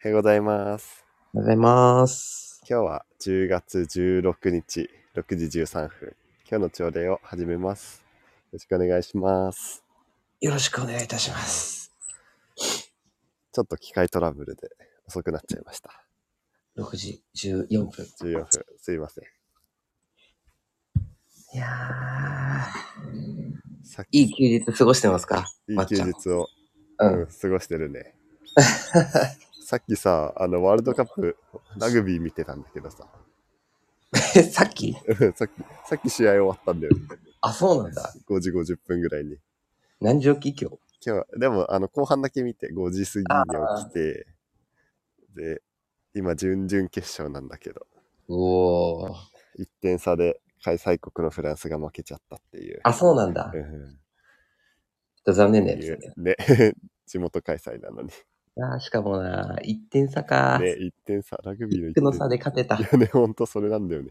おはようございます。おはようございます。今日は10月16日6時13分。今日の朝礼を始めます。よろしくお願いします。よろしくお願いいたします。ちょっと機械トラブルで遅くなっちゃいました。6時14分。14分。すいません。いやー、いい休日過ごしてますか？いい休日を、ううんん、過ごしてるね。さっきさ、あの、ワールドカップ、ラグビー見てたんだけどさ、えさっき？うんさっき、さっき試合終わったんだよね。あ、そうなんだ。5時50分ぐらいに。何時起き今日？今日は、でも、あの、後半だけ見て、5時過ぎに起きて、で、今、準々決勝なんだけど、おー。1点差で開催国のフランスが負けちゃったっていう。あ、そうなんだ。ちょうんっと残念なやね。ね、地元開催なのに。あーしかもな、1点差か。ね、1点差、ラグビーの1点1の差で勝てたい。やね、ほんとそれなんだよね。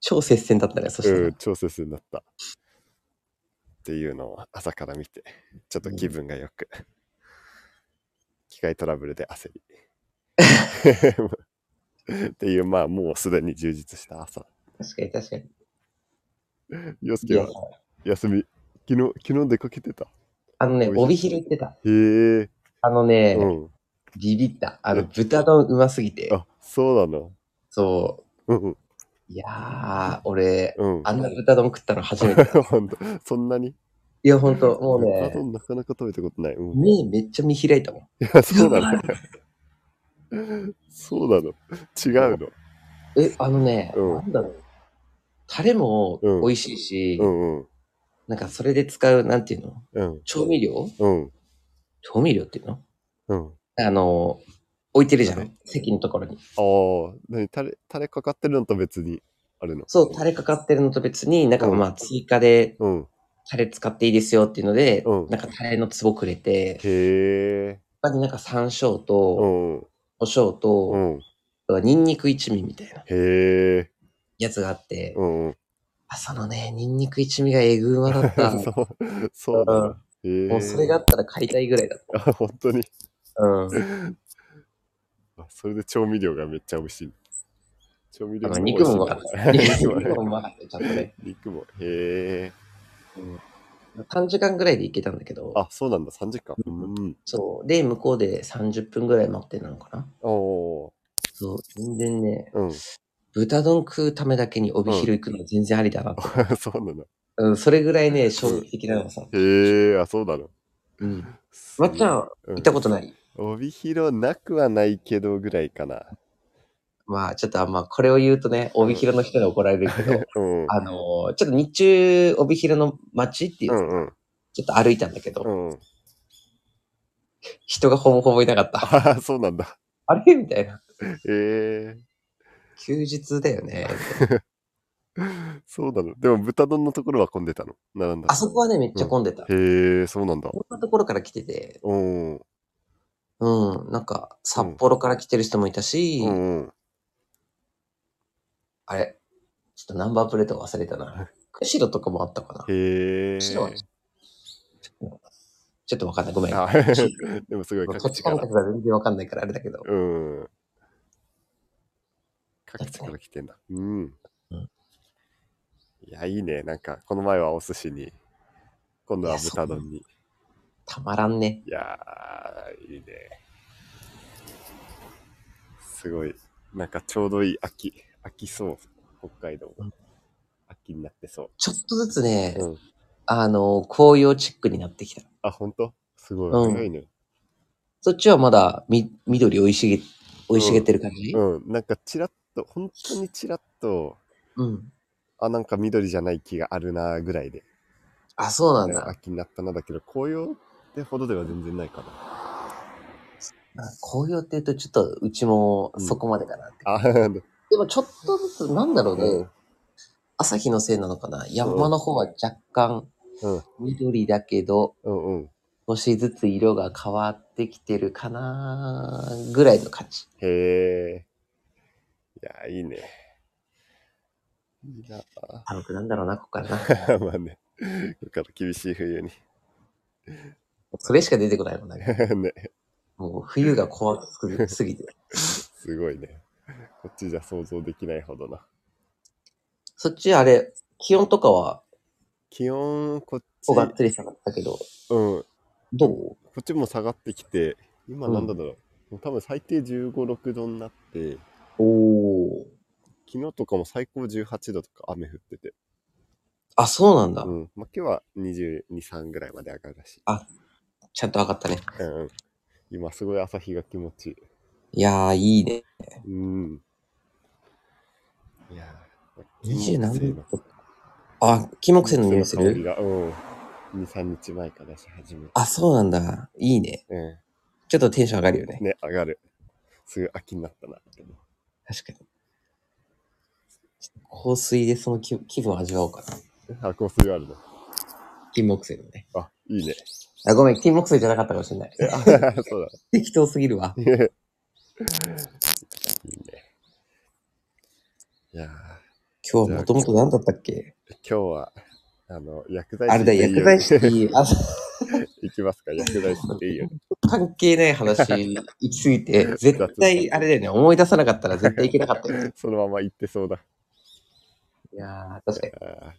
超接戦だったね、そしたら。うん、超接戦だった。っていうのを朝から見て、ちょっと気分がよく。機械トラブルで焦り。っていう、まあ、もうすでに充実した朝。確かに確かに。洋介は？休み、昨日、昨日出かけてた？あのね、帯広行ってた。へえ、あのね、うん。ビビった。あの、うん豚丼うますぎて。あ、そうなの？そうんうん。う。いやー、俺、うん。あんな豚丼食ったの初めてだ。ほんと、そんなに？いや、ほんと、もう豚ね、丼なかなか食べたことない。うん。目めっちゃ見開いたもん。いや、そうなの。そうなの。違うの。え、あのね、うんなんだろう。タレもうん美味しいし、うんうん。なんかそれで使う、なんていうの？うん。調味料？うん。調味料っていうの？うん。あの、置いてるじゃタん。席のところに。ああ、なに、タレ、タレかかってるのと別にあるの？そう、タレかかってるのと別に、なんかうんまあ追加でうん。タレ使っていいですよっていうので、うんなんかタレの壺くれて、へえ。他になんか山椒うと、ん。胡椒うと、ん。あとはニンニク一味みたいなへえ。やつがあって、うんうん。朝のね、ニンニク一味がえぐうまだった。そう、そうだな。もうそれがあったら買いたいぐらいだっあ、本当に。た。うん。あそれで調味料がめっちゃ美味しい。調味料あの肉もうまかった。肉 肉ももうまかったよ、ちゃんとね。肉も。へえ。短時間ぐらいで行けたんだけど、あ、そうなんだ。3時間。うん。そう。で、向こうで30分ぐらい待ってなのかな。おー。そう。全然ね、うん。豚丼食うためだけに帯広行くの全然ありだなと。そうなの。うん、それぐらいね、衝撃的なのさ。へえ、あ、そうなの。うん。まっちゃん、うん行ったことない？帯広なくはないけどぐらいかな。まあ、ちょっとあんま、これを言うとね、帯広の人に怒られるけど、うん。あのーちょっと日中、帯広の街っていうか、うんうん。ちょっと歩いたんだけど、うん。人がほぼほぼいなかった。あ そうなんだ。あれ？みたいな。へえ。休日だよね。そうなの。でも豚丼のところは混んでたの？並んだ。あそこはね、めっちゃ混んでた。へえ、そうなんだ。こんなところから来てて、うん。うんうん、なんか、札幌から来てる人もいたし、うん。あれ、ちょっとナンバープレート忘れたな。釧路とかもあったかな。へえ。釧路はちょっとわかんない。ごめん。あ でもすごい土各地から地感覚。が全然わかんないからあれだけど。うん。各地から来てんだ。うん。うんいや、いいね。なんか、この前はお寿司に、今度は豚丼に。たまらんね。いやー、いいね。すごい。なんかちょうどいい秋。秋そう。北海道うん。秋になってそちょっとずつね、う。うん。あの、紅葉チックになってきた。あ、ほんと？すごい。うん早いね。そっちはまだみ緑生い茂生い茂ってる感じ？うん。なんかちらっと、本当にちらっと、うん。あ、なんか緑じゃない木があるなぐらいで。あ、そうなんだ。秋になったなだけど、紅葉ってほどでは全然ないかな。紅葉って言うとちょっとうちもそこまでかなって。あ、でもちょっとずつ、なんだろうね、うん朝日のせいなのかな山の方は若干うん、緑だけど、うん、うん。少しずつ色が変わってきてるかなぐらいの感じ。へえ。いや、いいね。いいな寒くなんだろうな、ここからな。ぁ まあね。これから厳しい冬に。それしか出てこないもんね。ね。もう冬が怖すぎすぎて。すごいね。こっちじゃ想像できないほどな。そっちあれ、気温とかは、気温、こっち、こがっつり下がったけど、うん。どう？こっちも下がってきて、今なんだろう。もう多分最低15、6度になって、おー。昨日とかも最高18度とか雨降ってて。あ、そうなんだ。うん。まあ、今日は22、3ぐらいまで上がるらしい。ちゃんと上がったね。うんうん。今すごい朝日が気持ちいい。いやー、いいね。うん。いやー、20何度あ、金木犀の匂いする？うん。2、3日前からし始めて。あ、そうなんだ。いいね。うちょっとテンション上がるよねん。。ね、上がる。すぐ秋になったな。確かに。香水でその気気分を味わおうかな。あ、香水あるの。金木犀のね。あ、いいね。あ、ごめん、金木犀じゃなかったかもしれない。そう適当すぎるわ。だ。いいね。いやー今日はもともと何だったっけ？今日は、あの、薬剤師あれだ、でいいよ薬剤師っていい。あ、いきますか、薬剤師でいいよ。関係ない話行き過ぎて、絶対、あれだよね、思い出さなかったら絶対いけなかったよね。そのまま言ってそうだ。いやー、確かに。あー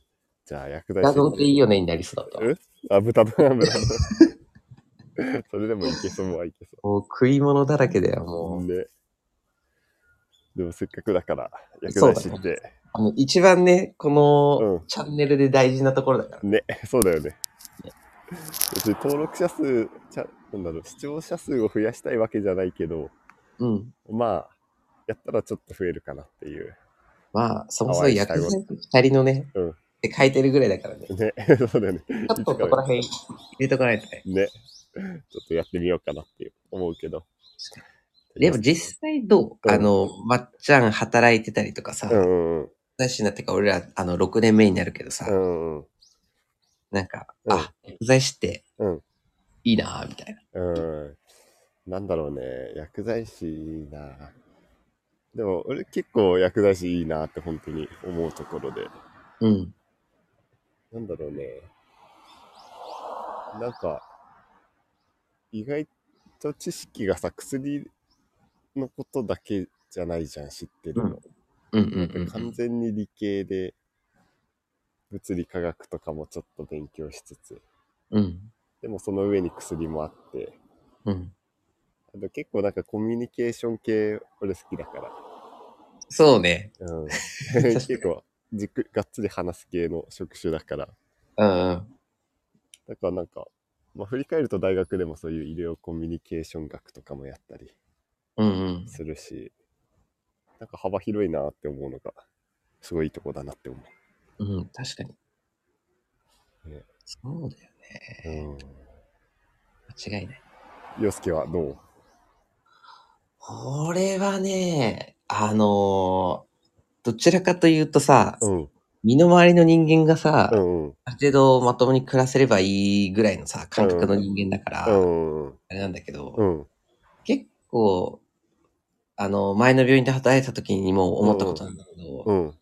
じゃあ、薬剤画師像でいいよねになりそうだったわ。え？あ、豚のハムだ。それでもいけそうはいけそもう食い物だらけだよ、う。もう。ね。でもせっかくだから、薬剤師って、あの、一番ね、このうんチャンネルで大事なところだから。ね、そうだよね。別に登録者数、ちゃなんだろう、視聴者数を増やしたいわけじゃないけど、うん。まあ、やったらちょっと増えるかなっていう。まあ、そもそも薬剤師二人のね、うんって書いてるぐらいだからね。ちね、そうだよね。ょっとそこら辺入れとかないとね。ね。ちょっとやってみようかなって思うけど。でも実際どう、うんあの、まっちゃん働いてたりとかさ、うん剤師になってから俺ら、あの、6年目になるけどさ、うんうんなんか、うんあ、薬剤師ってうん、いいなぁ、みたいな。うん。なんだろうね、薬剤師いいな。でも、俺結構薬剤師いいなって本当に思うところで。うん。なんだろうね。なんか、意外と知識がさ、薬のことだけじゃないじゃん、知ってるの。うんうんうんう完ん。全に理系で、物理科学とかもちょっと勉強しつつ、うん。でもその上に薬もあって、うん。あと結構なんかコミュニケーション系俺好きだから、そうね。うん、結構じっくりがっつり話す系の職種だから、うんうん。だからなんか、まあ、振り返ると大学でもそういう医療コミュニケーション学とかもやったりうんうん。するし、なんか幅広いなって思うのが、すごいいいとこだなって思うん、確かに。ねそうだよう。ね。うん。間違いない。洋介はどう？俺はね、あのーどちらかというとさ、うん。身の回りの人間がさ、うんうん。ある程度まともに暮らせればいいぐらいのさ、感覚の人間だから、うんうん。あれなんだけど、うん。結構、あの、前の病院で働いた時にも思ったことなんだけど、うん。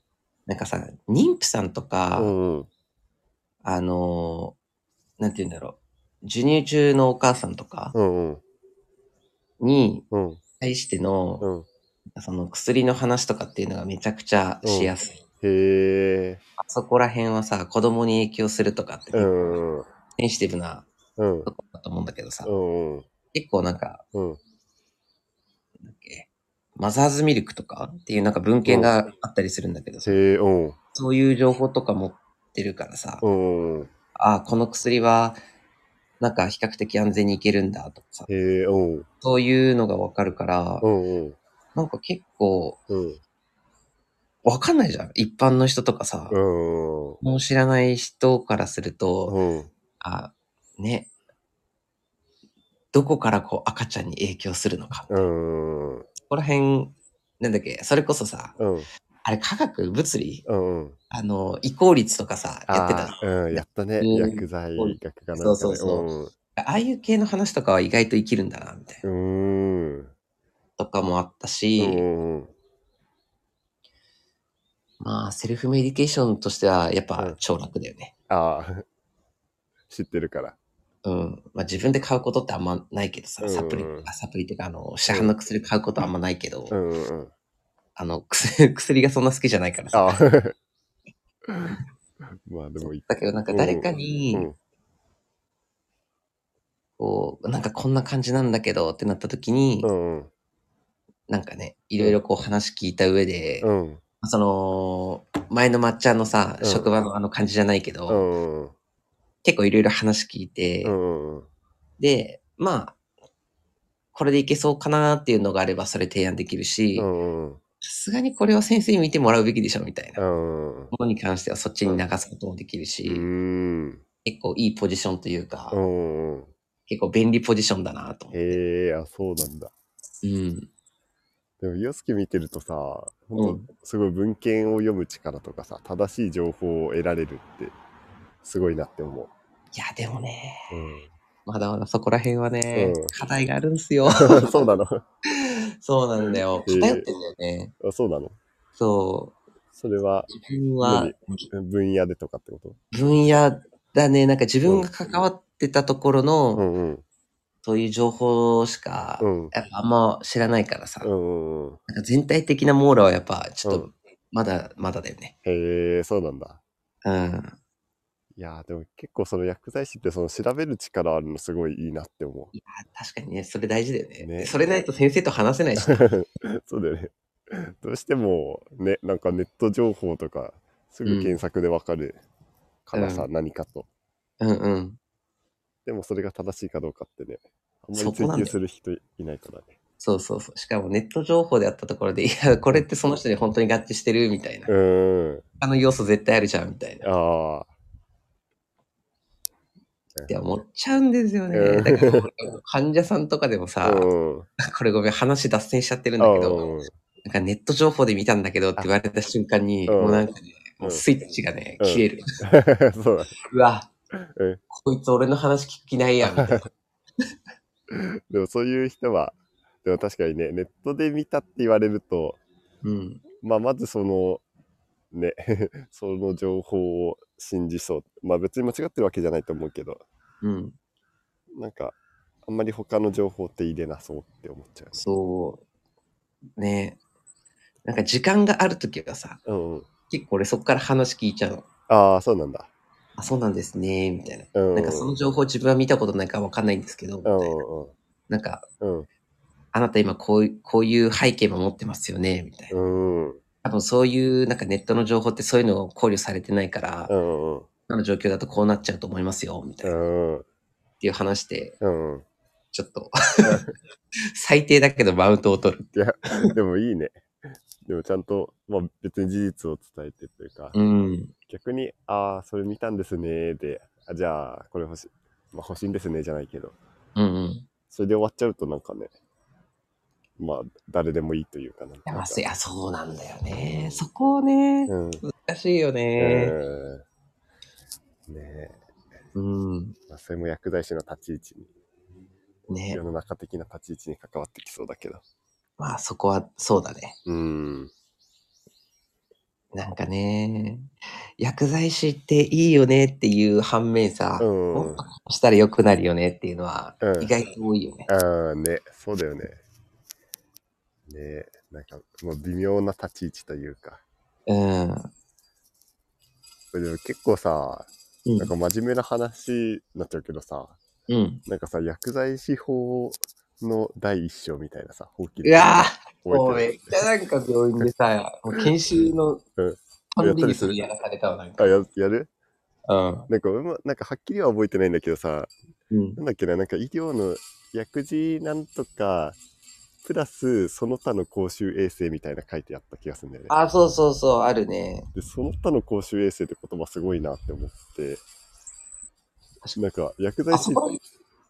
なんかさ、妊婦さんとか、うんうん。あのーなんて言うんだろう、授乳中のお母さんとか。にうん。対しての、うん。その薬の話とかっていうのがめちゃくちゃしやすい。へえ。あそこら辺はさ、子供に影響するとかってうんうん。センシティブなうん。とこだと思うんだけどさ、うんうん。結構なんか、うん。なんだっけ、マザーズミルクとかっていうなんか文献があったりするんだけどさ、へえ、うん。そういう情報とか持ってるからさ、うんうん。あこの薬はなんか比較的安全にいけるんだとかさ、へえ、うん。そういうのがわかるから、うんうん。なんか結構うん。わかんないじゃん。一般の人とかさ、うん。もう知らない人からすると、うん。あ、ね、どこからこう赤ちゃんに影響するのか。こうん。こら辺、なんだっけ、それこそさ、うん。あれ科学物理うん。あの、移行率とかさ、やってた。あーうん、やったね。うん薬剤学かなんかで。そうそうそうああいう系の話とかは意外と生きるんだな、みたいな。うん。うん。とかもあったうし、んうん。まあ、セルフメディケーションとしては、やっぱうん超楽だよね。ああ。知ってるから。うん。まあ自分で買うことってあんまないけどさ、うんサプリ、あサプリっていうか、あの、市販の薬買うことはあんまないけど、うんうんうん。あの、薬、薬がそんな好きじゃないからさ。あ まあでもいい。だけどなんか誰かに、うんこう、なんかこんな感じなんだけどってなった時に、うんうん。なんかね、いろいろこう話聞いた上で、うん。その、前のまっちゃんのさ、うん。職場のあの感じじゃないけど、うん。うん結構いろいろ話聞いて、で、まあ、これでいけそうかなっていうのがあればそれ提案できるしさすがにこれは先生に見てもらうべきでしょみたいなうもんのに関してはそっちに流すこともできるし、うん。結構いいポジションというか、結構便利ポジションだなと思って。へえあそうなんだ。うん。でも洋介見てるとさう本ん当すごい文献を読む力とかさ正しい情報を得られるってすごいなって思う、いや、でもね、うん、まだまだそこら辺はね、うん課題があるんですよ。そうなのあそうなんだよ。偏ってんだよね。そうなのそう。それは自分は分野でとかってこと？分野だね。なんか自分が関わってたところの、うんうんそういう情報しか、うんやっぱあんま知らないからさ、うんなんか全体的な網羅はやっぱちょっうと、まだ、まだだよね。へえそうなんだうん。いやーでも結構その薬剤師ってその調べる力あるのすごいいいなって思いや、確かにね、それ大事だよね。ねそれないと先生と話せないし。う。そうだよね。どうしてもね、なんかネット情報とかすぐ検索でわかるからさ、う何かと。うんうん。でもそれが正しいかどうかってね、あんまり追求する人いないからね。そうそうそう。しかもネット情報であったところで、いや、これってその人に本当に合致してるみたいなう。ーん。あの要素絶対あるじゃんみたいな。ああ。って思っちゃうんですよね。うんだから患者さんとかでもさ、うん。これごめん、話脱線しちゃってるんあだけど、なんかネット情報で見たんだけどって言われた瞬間に、うんもうなんかね、うんもうスイッチがね、うん消える。そうだ。うわうん、こいつ俺の話聞く気ないやん、みたいな。でもそういう人は、でも確かにね、ネットで見たって言われると、うん。まあまずその、ね、その情報を信じそう。まあ別に間違ってるわけじゃないと思うけど、うん。なんか、あんまり他の情報って入れなそうって思っちゃうね。そう。ねなんか時間があるときはさ、うんうん。結構俺そこから話聞いちゃうの。ああ、そうなんだ。あ、そうなんですね、みたいな。うん。なんかその情報自分は見たことないからわかんないんですけど、みたういな。んなんか、うん。あなた今こういう、こういう背景も持ってますよね、みたいな。うん。うん。多分そういうなんかネットの情報ってそういうのを考慮されてないから、うん。うん。今の状況だとこうなっちゃうと思いますよ、みたいな。っうん。ていう話で、うん。ちょっと、最低だけどマウントを取る。いや、でもいいね。でもちゃんと、まあ別に事実を伝えてというか、うん。逆に、ああ、それ見たんですね、で、あじゃあ、これ欲しい、まあ欲しいんですね、じゃないけど、うんうん。それで終わっちゃうとなんかね、まあ、誰でもいいというかないやそうなんだよね。そこをね、うん。難しいよね。うんねえ、うん。まあ、それも薬剤師の立ち位置に、ね世の中的な立ち位置に関わってきそうだけど。まあそこはそうだね。うん。なんかね、薬剤師っていいよねっていう反面さ、うんもっとこうしたら良くなるよねっていうのはうん意外と多いよね。ああ、ね、そうだよね。ねえ、なんか、もう微妙な立ち位置というか。うん。でも結構さ、うんなんか真面目な話になっちゃうけどさ、うん。なんかさ、薬剤師法の第一章みたいなさ、法規うわぁめっちゃなんか病院でさ、もう研修のうんたんびにそれやらされたわ、なんか。る。あ、ややる？うん。なんか、うま、なんかはっきりは覚えてないんだけどさ、うん。なんだっけな、なんか医療の薬事なんとか、プラスその他の公衆衛生みたいな書いてあった気がするんだよね。あ、そうそうそう、あるね。で、その他の公衆衛生って言葉すごいなって思って、なんか薬剤あ、師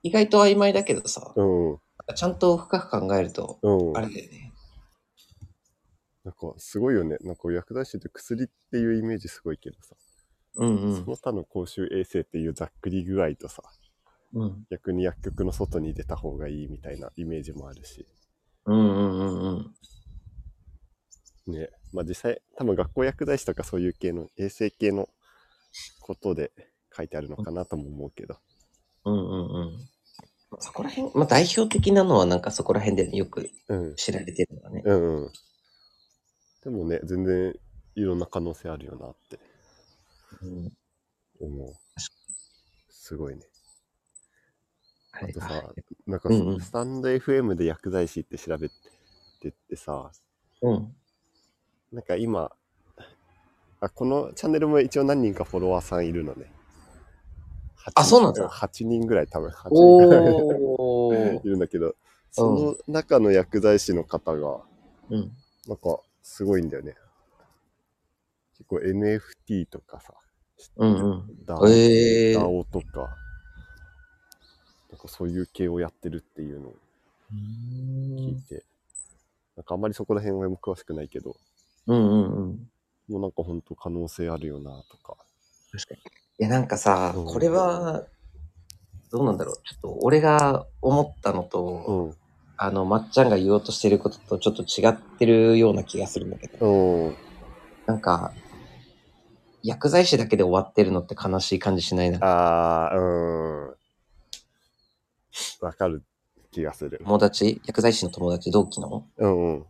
意外と曖昧だけどさ、うん、ちゃんと深く考えると、うん。あれだよね。なんかすごいよね。なんか薬剤師って薬っていうイメージすごいけどさ、うんうんそ。の他の公衆衛生っていうざっくり具合とさ、うん逆に薬局の外に出た方がいいみたいなイメージもあるし、うんうんうんうん。ね。まあ実際、多分学校薬剤師とかそういう系の衛生系のことで書いてあるのかなとも思うけど、うんうんうん。そこら辺、まあ代表的なのはなんかそこら辺でよくうん。知られてるのがね。うんうん。でもね、全然いろんな可能性あるよなってうん。思う。すごいね。はいあとさあ、なんかうんうんスタンド FM で薬剤師って調べてってさ、うん。なんか今、あこのチャンネルも一応何人かフォロワーさんいるのね。あそうなんだ ?8 人ぐらい多分、8人ぐらい。いるんだけど、その中の薬剤師の方が、うん。なんかすごいんだよね。結構 NFT とかさ、うんうん。ダえー DAO とか、なんかそういう系をやってるっていうのを聞いて、なんかあんまりそこら辺は詳しくないけど、うんうんうん。もうなんか本当可能性あるよなとか。確かに。いや、なんかさ、うんこれは、どうなんだろう。ちょっと俺が思ったのと、うん。あの、まっちゃんが言おうとしてることとちょっと違ってるような気がするんだけど、うん。なんか、薬剤師だけで終わってるのって悲しい感じしないな。あー、うん。わかる気がする。友達、薬剤師の友達、同期の、うんうん。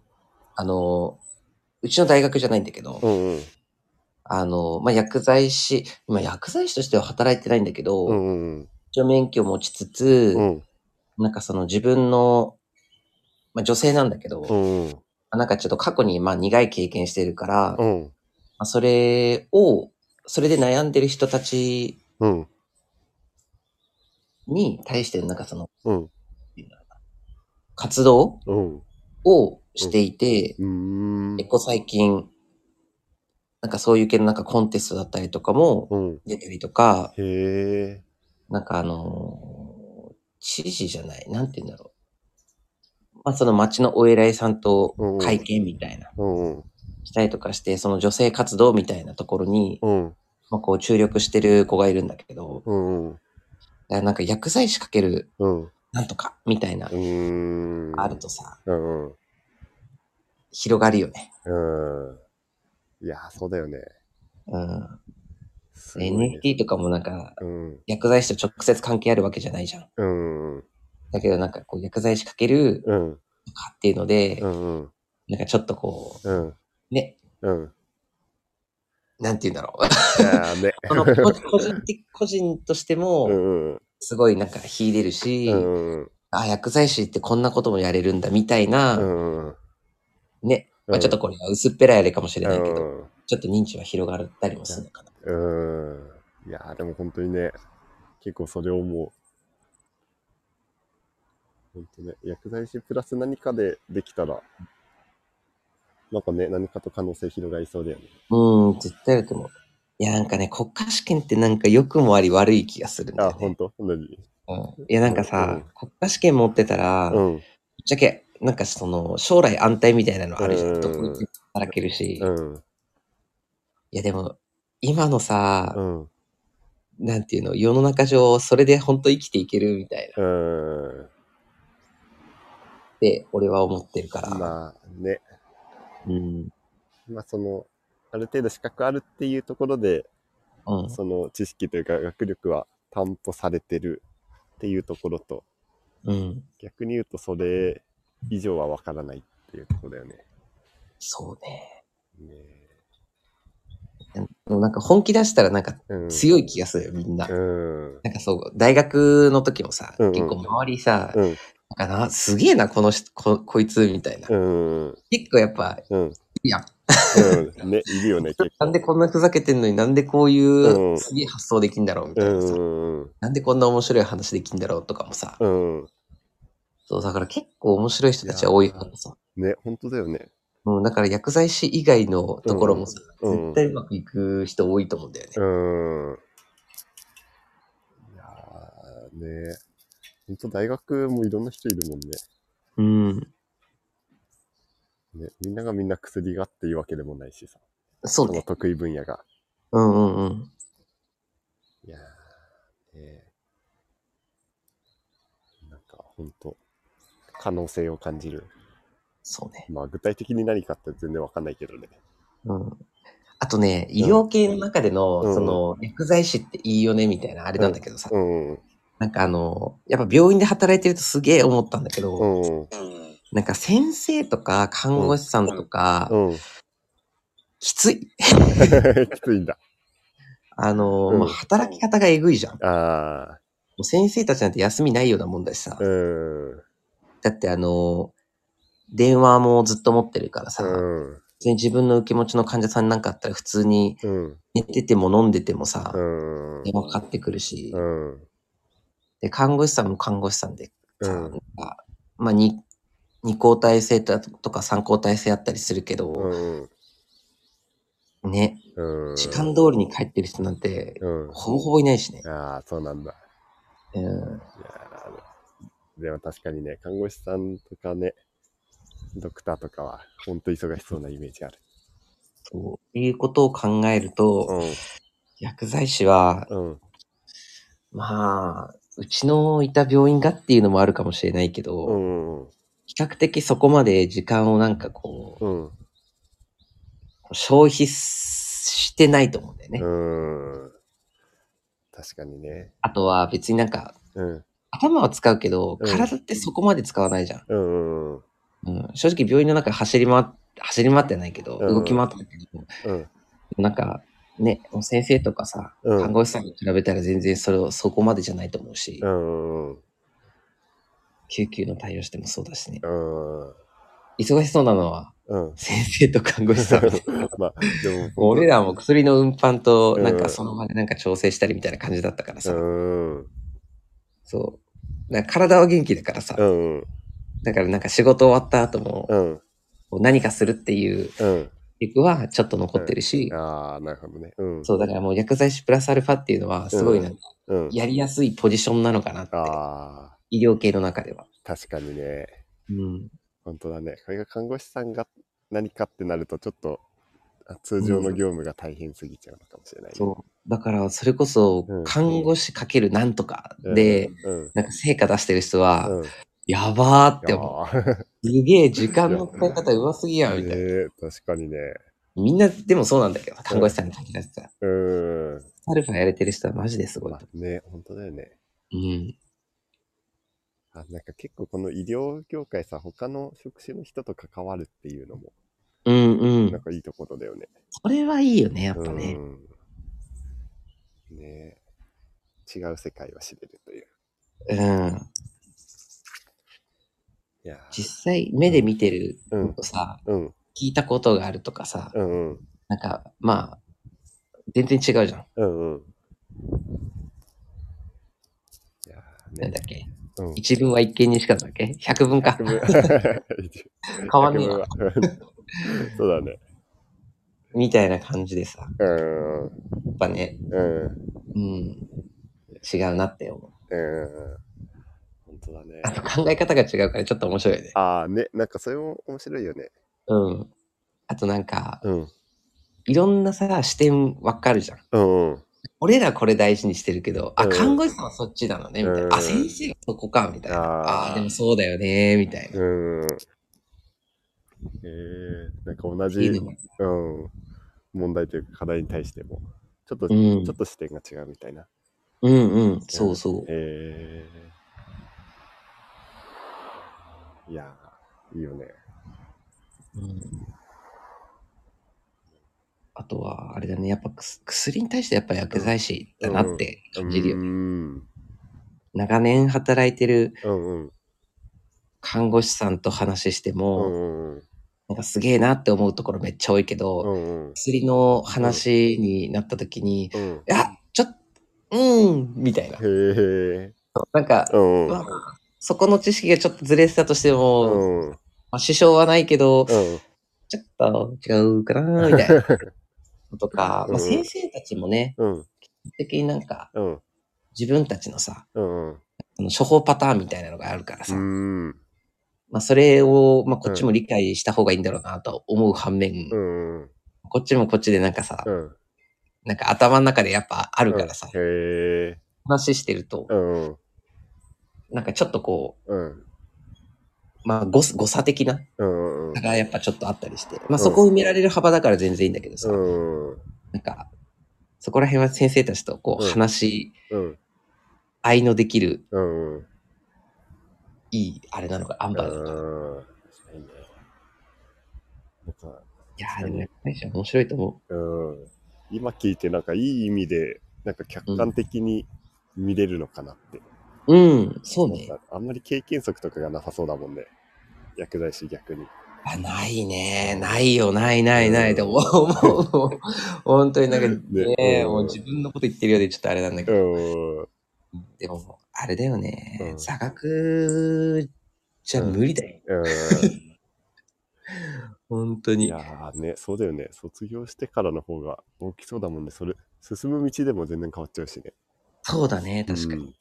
あの、うちの大学じゃないんだけど、うんうん。あの、まあ、薬剤師、今薬剤師としては働いてないんだけど、うんうん一応免許を持ちつつ、うん。なんかその自分の、まあ、女性なんだけど、うんうん。なんかちょっと過去にまあ苦い経験してるから、まうん。あ、それを、それで悩んでる人たちうん。に対してなんかそのうん。活動うん。をしていて。結構最近、なんかそういう系のなんかコンテストだったりとかもうん。出たりとか。なんかあのー知事じゃない、なんて言うんだろう。まあその町のお偉いさんと会見みたいな。したりとかして、その女性活動みたいなところに、うん。まあこう注力してる子がいるんだけど、なんか薬剤師かけるうん。なんとかみたいな。あるとさ。広がるよね。うん。いやー、そうだよね。うん。NFT とかもなんか、うん。薬剤師と直接関係あるわけじゃないじゃん。うん。だけどなんかこう薬剤師かけるうん。とかっていうので、うん。うん。なんかちょっとこうん。う、ね、うん。なんて言うんだろう。ね。この個個人的、個人としてうも。すごいなんか秀でるし、うん。あ、薬剤師ってこんなこともやれるんだみたいな、うん。ね、まあ、ちょっとこれは薄っぺらいあれかもしれないけど、うん。ちょっと認知は広がったりもするのかな。うん。いやーでも本当にね、結構それを思う。本当ね、薬剤師プラス何かでできたら、なんかね、何かと可能性広がりそうだよね。うん、絶対あると思う。いや、なんかね、国家試験ってなんか良くもあり悪い気がするんだあ、よね。本当？何うん、いや、なんかさ、国家試験持ってたら、ぶっうん。ちゃけ、なんかその、将来安泰みたいなのあるじゃん。うんどこ働けるし。いうん。や、でも、今のさ、うん。なんていうの、世の中上、それで本当生きていけるみたいなうん。俺は思ってるから。まあね、うん。まあその、ある程度資格あるっていうところで、うん。その知識というか学力は担保されてるっていうところと、うん。逆に言うとそれ以上はわからないっていうところだよね。そうね。ねなんか本気出したらなんかうん、強い気がするよ、みんな。うん。なんかそう、大学の時もさ、うんうん結構周りさ、うん。かな、すげえな、この人、こ、こいつ、みたいな。うん。結構やっぱ、うん。いや、うん。ね、いるよね。なんでこんなふざけてんのになんでこういううんすげえ発想できんだろうみたいなさ、うん。なんでこんな面白い話できんだろうとかもさ、うん。そう、だから結構面白い人たちは多いからさ、ね、本当だよね。うん、だから薬剤師以外のところもさ、うんうん絶対うまくいく人多いと思うんだよね。うん。いやーね、本当大学もいろんな人いるもんね。うん。ね、みんながみんな薬がっていうわけでもないしさ。そうね。得意分野が。うんうんうん。いやー、ねなんか本当可能性を感じる。そうね。まあ具体的に何かって全然わかんないけどね。うん。あとね、医療系の中での、うんその、薬剤師っていいよねみたいなあれなんだけどさ、うん。なんかあの、やっぱ病院で働いてるとすげえ思ったんだけど、うん。なんか先生とか看護師さんとか、うん。きつい。きついんだ。あの、うんもう働き方がえぐいじゃん。もあう先生たちなんて休みないようなもんだしさあ。。うん。だってあの、電話もずっと持ってるからさ、うん。普通に自分の受け持ちの患者さんなんかあったら普通にうん。寝てても飲んでてもさ、うん。電話かかってくるし、うん。で、看護師さんも看護師さんでさ、うんまあ、に二交代制とか三交代制あったりするけど、うん。ね、うん。時間通りに帰ってる人なんて、うん。ほぼほぼいないしね。ああ、そうなんだ。うん。いやーでも確かにね、看護師さんとかね、ドクターとかは、ほんと忙しそうなイメージある。そういうことを考えると、う薬剤師は、ん。うん。まあ、うちのいた病院がっていうのもあるかもしれないけど、うん。うん。比較的そこまで時間をなんかこう、うん。消費してないと思うんだよね。うん。確かにね。あとは別になんか、うん。頭は使うけど、うん体ってそこまで使わないじゃん。うん。うん。うん、正直病院の中走り回っ走り回ってないけど、うん動き回ってるけど、うん。なんか、ね、もう先生とかさ、うん看護師さんに比べたら全然それをそこまでじゃないと思うし、うん。うん。救急の対応してもそうだしね。うん。忙しそうなのはうん。先生と看護師さん。まあ、でも、俺らも薬の運搬と、うんなんかその場でなんか調整したりみたいな感じだったからさ、うん。そう。なんか体は元気だからさ、うん。だからなんか仕事終わった後も、うん。こう何かするっていううん。欲はちょっと残ってるし、ああ、なるほどね。うん。そう、だからもう薬剤師プラスアルファっていうのは、すごいなんか、うん。やりやすいポジションなのかなって、ああ、医療系の中では。確かにね。うん。本当だね。これが看護師さんが何かってなると、ちょっと、あ通常の業務が大変すぎちゃうのかもしれない、ねそう。だから、それこそうん、看護師かけるなんとかうんで、うん。なんか成果出してる人は、うん。やばーって思う。ーすげえ時間の使い方うますぎやん、みたいな。ね確かにね。みんな、でもそうなんだけど、看護師さんに限らずさ、うん。アルファやれてる人はマジですごいとね、本当だよね。思う。うん。あ、なんか結構この医療業界さ、他の職種の人と関わるっていうのも、うんうん。なんかいいところだよね。それはいいよね、やっぱね。うん。ね違う世界を知れるという。うん。実際、目で見てるとさ、ーうん。聞いたことがあるとかさ、うんうん。なんか、まあ、全然違うじゃん。うんうん。いやーね。なんだっけ？うん。一文は一見にしかだっけ？百分か。百分 変わんねえ そうだね。みたいな感じでさ、うん。やっぱね、うん。うん、違うなって思う。うん。本当だね。あと考え方が違うからちょっと面白いよね。ああ、ね。なんかそれも面白いよね。うん。あとなんか、うん。いろんなさ、視点わかるじゃん。うんうん。俺らこれ大事にしてるけど、あ、うん看護師さんはそっちなのね、みたいうんな。あ、先生がそこか、みたいな。あーあーでもそうだよね、みたいな。うん。えー、なんか同じ、うん、問題というか課題に対しても、ちょっと、うんちょっと視点が違うみたいな。うんうん、そうそう。えー、いやー、いいよね。うんあとは、あれだね、やっぱ薬薬に対してやっぱ薬剤師だなって感じるようね。ん。長年働いてる。看護師さんと話してうも、んうん。なんかすげえなって思うところめっちゃ多いけど、うんうん。薬の話になった時に、いうん。や、ちょっと、うーん、みたいな。なんか、うんうん。まあそこの知識がちょっとずれてたとしても、うん。まあ、支障はないけど、うん。ちょっと違うかな、みたいな ことか、うんまあ、先生たちもね、うん。基本的になんかうん。自分たちのさ、うん。その処方パターンみたいなのがあるからさ、うん。まあそれを、まあこっちも理解した方がいいんだろうなと思う反面、うん。こっちもこっちでなんかさ、うん。なんか頭の中でやっぱあるからさ、へえ。話してると、うん。なんかちょっとこうん。う、まあ誤誤差的なうん。差がやっぱちょっとあったりして、まあそこを埋められる幅だから全然いいんだけどさ、うん。なんか、そこら辺は先生たちとこううん話しうん。愛のできる、うんうん。いい、あれなのか、アンバーなのか。うん。いやー、でもやっぱり面白いと思うん。今聞いてなんかいい意味で、なんか客観的に見れるのかなって。う。うん、そうね。あんまり経験則とかがなさそうだもんね。薬剤師逆に。あ、ないね。ないよ、ないないない。でも、もう、もう、本当になんか ね、ねうんもう自分のこと言ってるようでちょっとあれなんだけうど、ん。でも、あれだよね。うん座学じゃ無理だよ。う 本当ん。いに。やーね、そうだよね。卒業してからの方が大きそうだもんね。それ、進む道でも全然変わっちゃうしね。そうだね、確かに。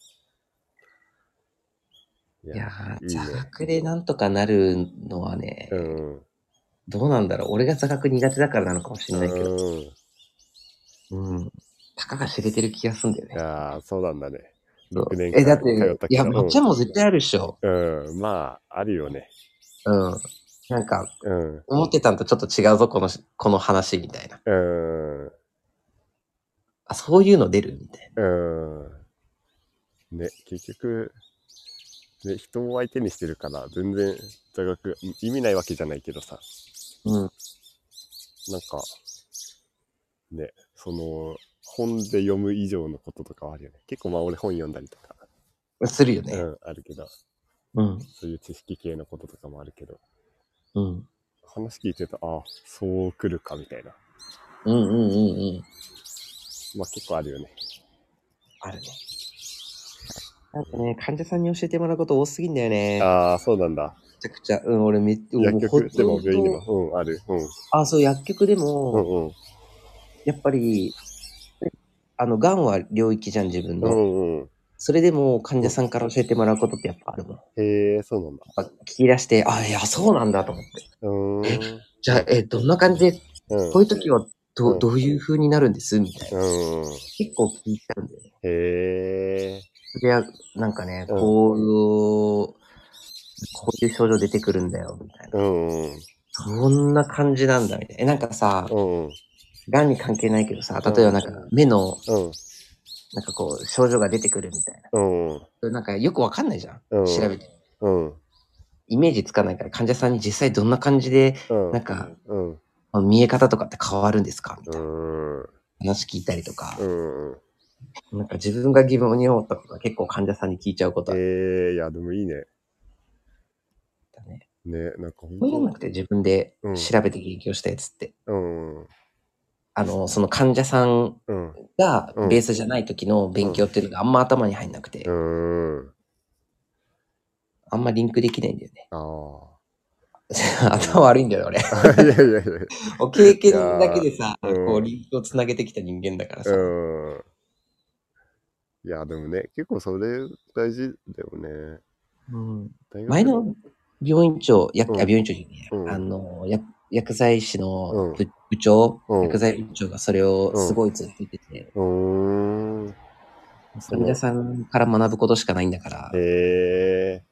うん。いいやー、座学でなんとかなるのはね、うん。どうなんだろう。俺が座学苦手だからなのかもしれないけど、うん。いうん。たかが知れてる気がするんだよね。やー、そうなんだね。そう6年え、だっ間通った、ていや、けどまっちゃんも絶対あるっしょ。うん、うんまあ、あるよね。うん。なんか、うん。思ってたんとちょっと違うぞ、このし、この話みたいな。うん。あ、そういうの出るみたいうん。ね、結局、ね、人を相手にしてるから、全然座学、意味ないわけじゃないけどさ、な。うん。なんか、ね、その、本で読む以上のこととかはあるよね。結構まあ俺本読んだりとか、するよね。うん、あるけど、うん。そういう知識系のこととかもあるけど、うん。話聞いてると、あそう来るかみたいな。うんうんうんうん。まあ結構あるよね。あるね。なんかね、患者さんに教えてもらうこと多すぎんだよね。めああ、そうなんだ。ちゃくちゃ。うん、俺めっちゃ、薬局でも病院でも、うん、ある。うん。あ、そう、薬局でうも、んうん。やっぱり、あの、癌は領域じゃん、自分うの。んうん。それでも患者さんから教えてもらうことってやっぱあるもん。へえ、そうなんだ。聞き出して、あ、いや、そうなんだと思って。うーん。じゃあ、え、どんな感じで、うんこういう時はどうどういう風になるんです？みたいな。うん。結構聞いちゃうんだよね。へえ。それは、なんかね、うんこういう、こういう症状出てくるんだよ、みたいな。うん。そんな感じなんだ、みたいな。え、なんかさ、うん。癌に関係ないけどさ、例えばなんか目の、うん。なんかこう、症状が出てくるみたいうん。な。なんかよくわかんないじゃん。うん調べて。うん。イメージつかないから患者さんに実際どんな感じで、うん。なんか、うん。見え方とかって変わるんですかみたいなうん。話聞いたりとか、うん。なんか自分が疑問に思ったことは結構患者さんに聞いちゃうことあるええ、いや、でもいいね。んだね。ね、なんか本そういうのなくて自分でうん調べて研究したやつって、当。うん。あの、その患者さんうん。がうんベースじゃない時の勉強っていうのがあんま頭に入んなくて、うん。あんまリンクできないんだよね。あ 頭悪いんだよね、あ。いやいやいやいや。俺。経験だけでさ、いやーうんこうリンクをつなげてきた人間だからさ。うん。いや、でもね、結構それ大事だよね。うん前の病院長、薬うんあ病院長じゃねえやうんあの、薬薬剤師のうん部,、部長、うん薬剤部長がそれをすごいずっと言ってて、うーん。患者さんから学ぶことしかないんだから、へえ。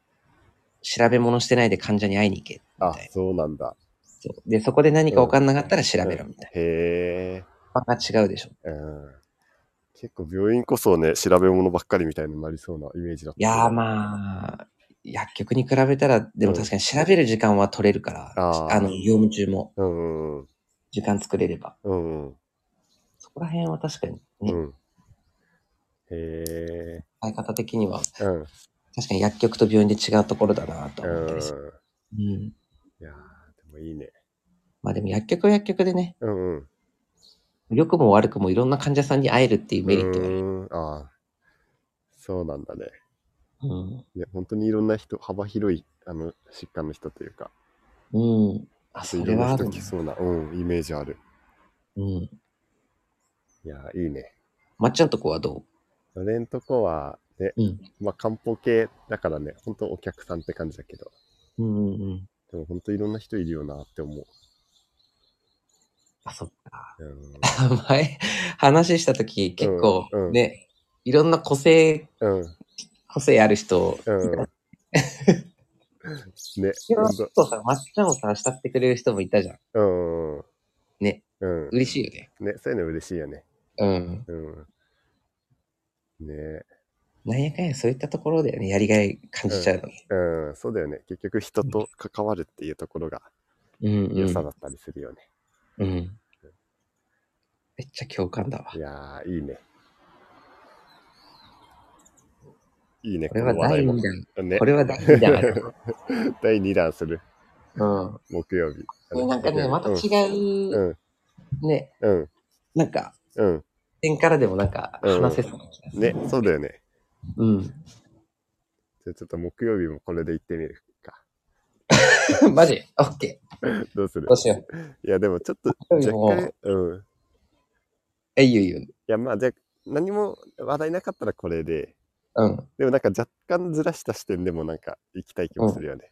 調べ物してないで患者に会いに行け、みあそうなんだ。な。そうで、そこで何か分かんなかったら調べろ、みたいへえ。な。まあ違うでしょ。うん。結構病院こそね、調べ物ばっかりみたいになりそうなイメージだった。いやーまあ、薬局に比べたら、でも確かに調べる時間は取れるから、あーあの、業務中もうんうん時間作れれば。うん。うんそこら辺は確かにね、うん。へえ。使い方的には、うん。確かに薬局と病院で違うところだなと思ったりする。うん。うん。いやーでもいいね。まあでも薬局は薬局でね、うんうん。良くも悪くもいろんな患者さんに会えるっていうメリットがある。うーんああ。そうなんだね。うん。いや、本当にいろんな人、幅広い、あの、疾患の人というか、うん。あ、そいろんな人れはあるね。来そうな、うん、イメージある。うん。いやーいいね。まっちゃんとこはど俺んとこは、ね、ううん。まあ漢方系だからね、本当お客さんって感じだけど、うんうんうん。でも本当いろんな人いるよなって思う。あ、そっか。うん。前、話したとき、結構うんうんね、いろんな個性、うん。個性ある人、うん。ね、でもほんと。っちゃんをさ、慕ってくれる人もいたじゃん。うん。ね。うん。嬉しいよね。ね、そういうの嬉しいよね。うん。うん。ねなんやかんやそういったところだよね、やりがい感じちゃうのに。うん、そうだよね。結局人と関わるっていうところがうん、うん。良さだったりするよね。うん。めっちゃ共感だわい。やー、いいね。いいね、これは第2この話弾。ねこ、れは第2弾。第2弾するうん。木曜日。なんかね、また違うう、ん、ね、うん、なんか、うん。点からでもなんか話せそうな気がする。ね、そうだよね。うん。じゃあちょっと木曜日もこれで行ってみるか。マジ？オッケ どうする？ー。どうしよう。いや、でもちょっと若干、うん。いえ、いいよいいよ。や、まあ、じゃあ何も話題なかったらこれで、うん。でもなんか若干ずらした視点でもなんか行きたい気もするよね。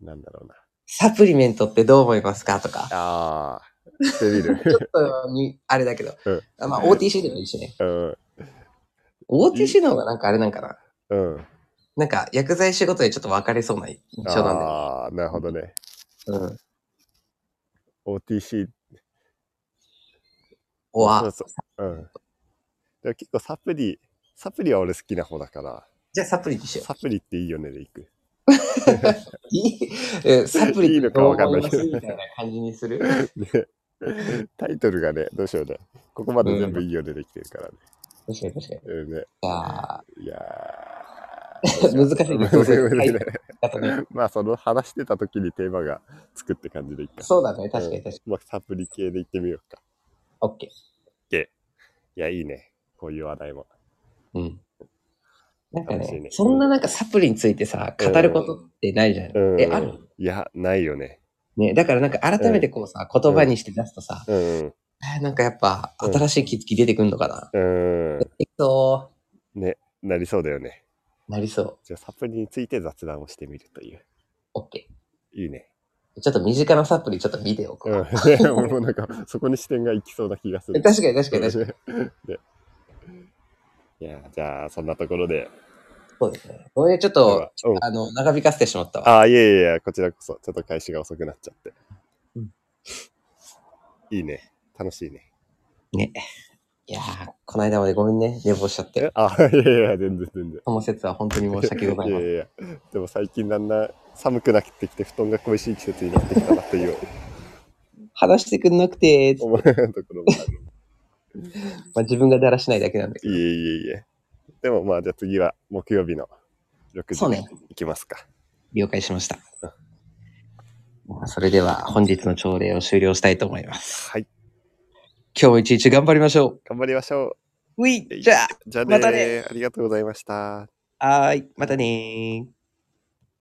なんだろうな。サプリメントってどう思いますかとか。ああ、してみる？ちょっとに、あれだけど。うんあまあ、OTC でもいいしね。うん、OTC の方がなんかあれなんかな。うん。なんか、薬剤師ごとでちょっと分かれそうな印象なんだよ。ああ、なるほどね。うん。OTC。おわそうそう。うん。でも結構サプリ、サプリは俺好きな方だから、じゃあサプリにしよサプリっていいよねで行く。う。いいえサプリいいのかわかんないどう思いますみたいな感じにする？ねタイトルがね、どうしようね。ここまで全部いいよねできてるからね。確かに確かに。うんね、じゃあ、いや 難しいね。どうせタイトルだとね。まあその話してた時にテーマがつくって感じでいいか。そうだね。確かに確かに。まあサプリ系で行ってみようか。オッケいや、いいね。こういう話題も。ー。うん。なんかねね、そんななんかサプリについてさ、語ることってないじゃん。うん。え、ある？いや、ないよね。ね、だからなんか改めてこうさ、言葉にして出すとさ、うん。えーなんかやっぱ新しい気づき出てくんのかな。うん。えっと、ね、なりそうだよね。なりそう。じゃあサプリについて雑談をしてみるという。オッケいいね。ー。ちょっと身近なサプリちょっと見ておこう。うん。ねもうなんか、そこに視点が行きそうな気がする。え確かに確かに確かに。に。ねいや、じゃあ、そんなところで。そうですね。これちょっと、うん、あの、長引かせてしまったわ。ああ、いえいえいえ、こちらこそ、ちょっと開始が遅くなっちゃって。うんいいね。楽しいね。ね。いやー、この間までごめんね、寝坊しちゃってえ？あ、いやいや全然全然。その説は本当に申し訳ございません。いやいやでも最近だんだん寒くなってきて布団が恋しい季節になってきたなという話してくんなくて、思うところもある。まあ、自分がだらしないだけなんだけど。いえいえいえ。でもまあじゃあ次は木曜日の6時にそうね行きますか。了解しました。まあそれでは本日の朝礼を終了したいと思います。はい。今日も一日頑張りましょ頑張りましょう。ういじゃう。じゃあねまたねありがとうございました。あ、はーい。またねー。